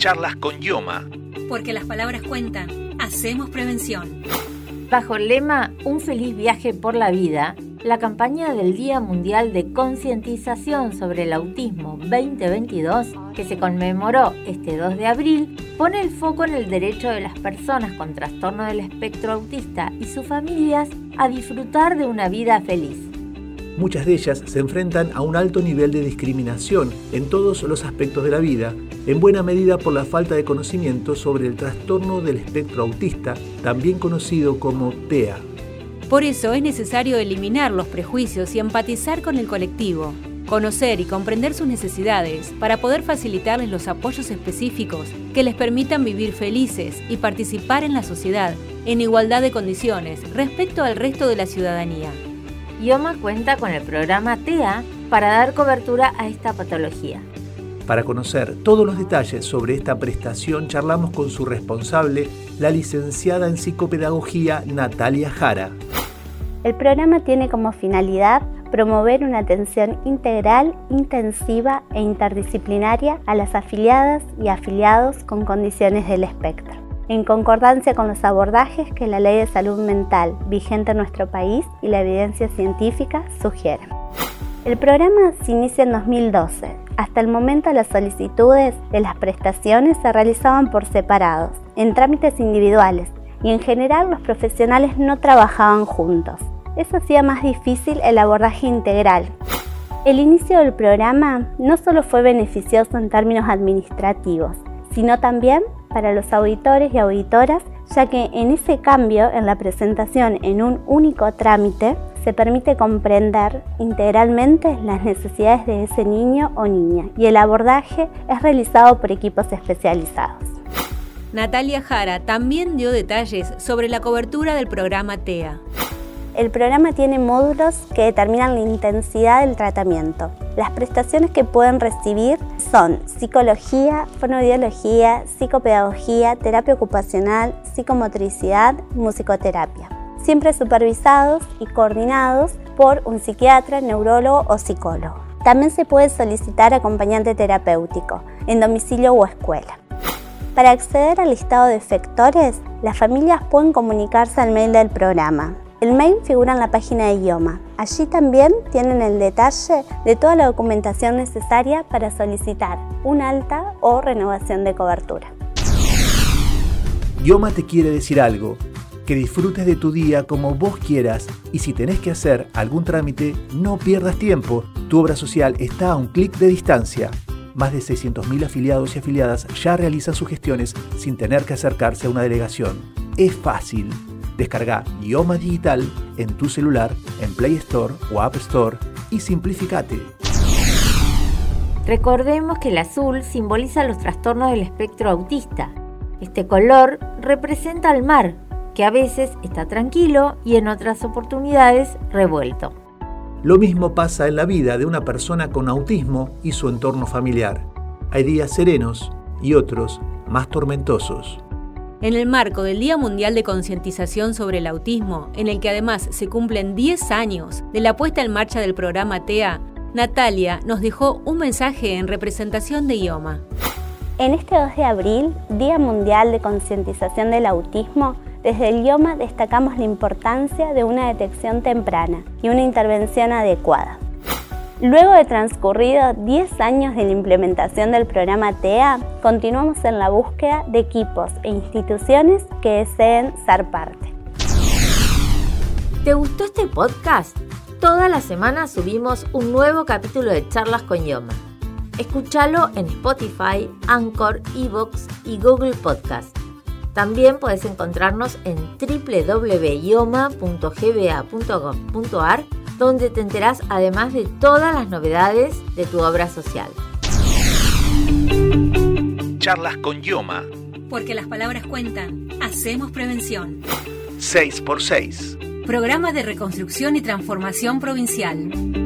Charlas con Yoma. Porque las palabras cuentan. Hacemos prevención. Bajo el lema Un feliz viaje por la vida, la campaña del Día Mundial de Concientización sobre el Autismo 2022, que se conmemoró este 2 de abril, pone el foco en el derecho de las personas con trastorno del espectro autista y sus familias a disfrutar de una vida feliz. Muchas de ellas se enfrentan a un alto nivel de discriminación en todos los aspectos de la vida, en buena medida por la falta de conocimiento sobre el trastorno del espectro autista, también conocido como TEA. Por eso es necesario eliminar los prejuicios y empatizar con el colectivo, conocer y comprender sus necesidades para poder facilitarles los apoyos específicos que les permitan vivir felices y participar en la sociedad en igualdad de condiciones respecto al resto de la ciudadanía. IOMA cuenta con el programa TEA para dar cobertura a esta patología. Para conocer todos los detalles sobre esta prestación, charlamos con su responsable, la licenciada en psicopedagogía Natalia Jara. El programa tiene como finalidad promover una atención integral, intensiva e interdisciplinaria a las afiliadas y afiliados con condiciones del espectro, en concordancia con los abordajes que la Ley de Salud Mental vigente en nuestro país y la evidencia científica sugieren. El programa se inicia en 2012. Hasta el momento las solicitudes de las prestaciones se realizaban por separados, en trámites individuales, y en general los profesionales no trabajaban juntos. Eso hacía más difícil el abordaje integral. El inicio del programa no solo fue beneficioso en términos administrativos, sino también para los auditores y auditoras, ya que en ese cambio en la presentación en un único trámite se permite comprender integralmente las necesidades de ese niño o niña y el abordaje es realizado por equipos especializados. Natalia Jara también dio detalles sobre la cobertura del programa TEA. El programa tiene módulos que determinan la intensidad del tratamiento. Las prestaciones que pueden recibir son psicología, fonoaudiología, psicopedagogía, terapia ocupacional, psicomotricidad, musicoterapia. Siempre supervisados y coordinados por un psiquiatra, neurólogo o psicólogo. También se puede solicitar acompañante terapéutico en domicilio o escuela. Para acceder al listado de efectores, las familias pueden comunicarse al mail del programa. El mail figura en la página de idioma. Allí también tienen el detalle de toda la documentación necesaria para solicitar un alta o renovación de cobertura. Ioma te quiere decir algo, que disfrutes de tu día como vos quieras y si tenés que hacer algún trámite, no pierdas tiempo. Tu obra social está a un clic de distancia. Más de 600.000 afiliados y afiliadas ya realizan sus gestiones sin tener que acercarse a una delegación. Es fácil. Descarga Ioma Digital en tu celular, en Play Store o App Store y simplificate. Recordemos que el azul simboliza los trastornos del espectro autista. Este color representa al mar, que a veces está tranquilo y en otras oportunidades revuelto. Lo mismo pasa en la vida de una persona con autismo y su entorno familiar. Hay días serenos y otros más tormentosos. En el marco del Día Mundial de Concientización sobre el Autismo, en el que además se cumplen 10 años de la puesta en marcha del programa TEA, Natalia nos dejó un mensaje en representación de IOMA. En este 2 de abril, Día Mundial de Concientización del Autismo, desde el IOMA destacamos la importancia de una detección temprana y una intervención adecuada. Luego de transcurrido 10 años de la implementación del programa TEA, continuamos en la búsqueda de equipos e instituciones que deseen ser parte. ¿Te gustó este podcast? Toda la semana subimos un nuevo capítulo de Charlas con Yoma. Escúchalo en Spotify, Anchor, Evox y Google Podcast. También puedes encontrarnos en www.ioma.gba.gov.ar donde te enterás además de todas las novedades de tu obra social. Charlas con Yoma. Porque las palabras cuentan. Hacemos prevención. 6x6. Programa de reconstrucción y transformación provincial.